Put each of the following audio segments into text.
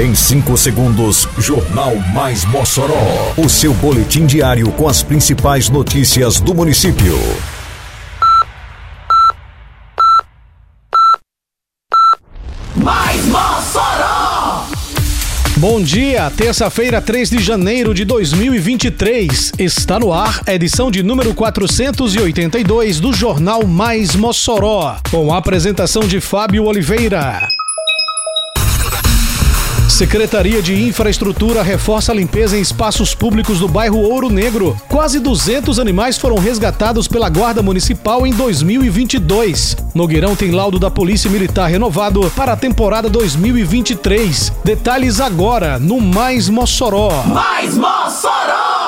Em 5 segundos, Jornal Mais Mossoró. O seu boletim diário com as principais notícias do município. Mais Mossoró! Bom dia, terça-feira, 3 de janeiro de 2023. Está no ar a edição de número 482 do Jornal Mais Mossoró, com a apresentação de Fábio Oliveira. Secretaria de Infraestrutura reforça a limpeza em espaços públicos do bairro Ouro Negro. Quase 200 animais foram resgatados pela Guarda Municipal em 2022. Nogueirão tem laudo da Polícia Militar renovado para a temporada 2023. Detalhes agora no Mais Mossoró. Mais Mossoró!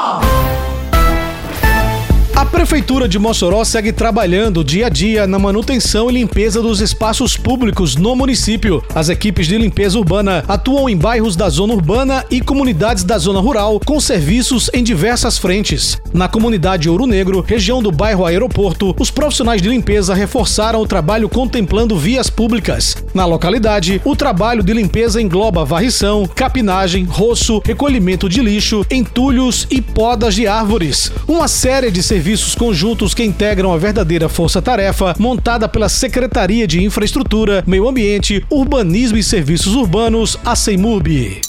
A Prefeitura de Mossoró segue trabalhando dia a dia na manutenção e limpeza dos espaços públicos no município. As equipes de limpeza urbana atuam em bairros da zona urbana e comunidades da zona rural, com serviços em diversas frentes. Na comunidade Ouro Negro, região do bairro Aeroporto, os profissionais de limpeza reforçaram o trabalho contemplando vias públicas. Na localidade, o trabalho de limpeza engloba varrição, capinagem, roço, recolhimento de lixo, entulhos e podas de árvores. Uma série de serviços serviços conjuntos que integram a verdadeira força-tarefa montada pela Secretaria de Infraestrutura, Meio Ambiente, Urbanismo e Serviços Urbanos, a CEMUB.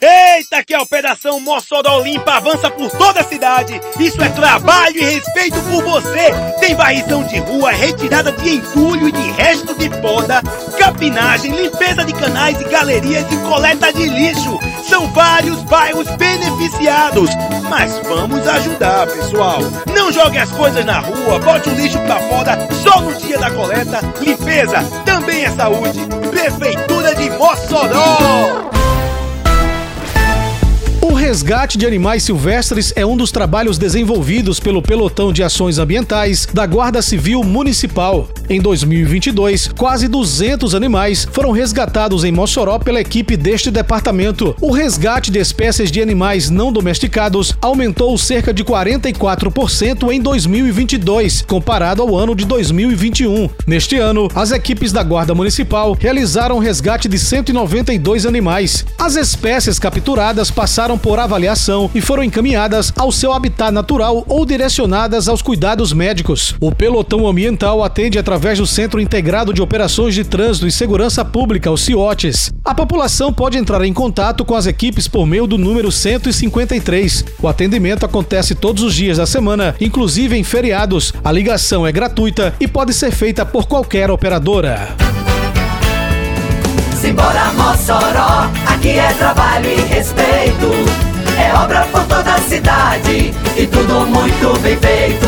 Eita, que a Operação Mossoró Limpa avança por toda a cidade. Isso é trabalho e respeito por você. Tem varrição de rua, retirada de entulho e de resto de poda, capinagem, limpeza de canais e galerias e coleta de lixo. São vários bairros beneficiados. Mas vamos ajudar, pessoal. Não jogue as coisas na rua, bote o lixo pra fora só no dia da coleta. Limpeza também é saúde. Prefeitura de Mossoró. O resgate de animais silvestres é um dos trabalhos desenvolvidos pelo Pelotão de Ações Ambientais da Guarda Civil Municipal. Em 2022, quase 200 animais foram resgatados em Mossoró pela equipe deste departamento. O resgate de espécies de animais não domesticados aumentou cerca de 44% em 2022, comparado ao ano de 2021. Neste ano, as equipes da Guarda Municipal realizaram o resgate de 192 animais. As espécies capturadas passaram por avaliação e foram encaminhadas ao seu habitat natural ou direcionadas aos cuidados médicos. O pelotão ambiental atende através do Centro Integrado de Operações de Trânsito e Segurança Pública, o CIOTES. A população pode entrar em contato com as equipes por meio do número 153. O atendimento acontece todos os dias da semana, inclusive em feriados. A ligação é gratuita e pode ser feita por qualquer operadora. Simbora Mossoró, aqui é trabalho e respeito. É obra por toda a cidade e tudo muito bem feito.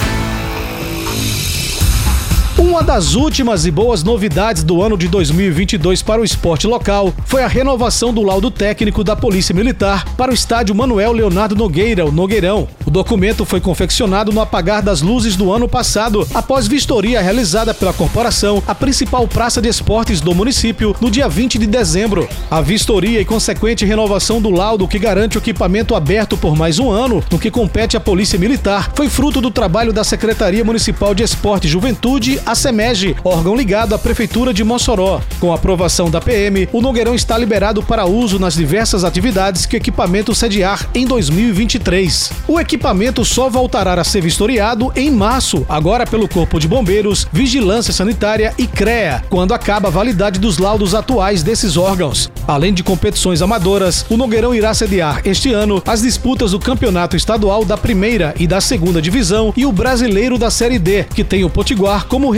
Uma das últimas e boas novidades do ano de 2022 para o esporte local foi a renovação do laudo técnico da Polícia Militar para o estádio Manuel Leonardo Nogueira, o Nogueirão. O documento foi confeccionado no apagar das luzes do ano passado, após vistoria realizada pela corporação, a principal praça de esportes do município, no dia 20 de dezembro. A vistoria e consequente renovação do laudo que garante o equipamento aberto por mais um ano, no que compete à Polícia Militar, foi fruto do trabalho da Secretaria Municipal de Esporte e Juventude, a SEMEG, órgão ligado à Prefeitura de Mossoró. Com a aprovação da PM, o Nogueirão está liberado para uso nas diversas atividades que o equipamento sediar em 2023. O equipamento só voltará a ser vistoriado em março, agora pelo Corpo de Bombeiros, Vigilância Sanitária e CREA, quando acaba a validade dos laudos atuais desses órgãos. Além de competições amadoras, o Nogueirão irá sediar este ano as disputas do Campeonato Estadual da Primeira e da Segunda Divisão e o Brasileiro da Série D, que tem o Potiguar como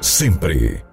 sempre.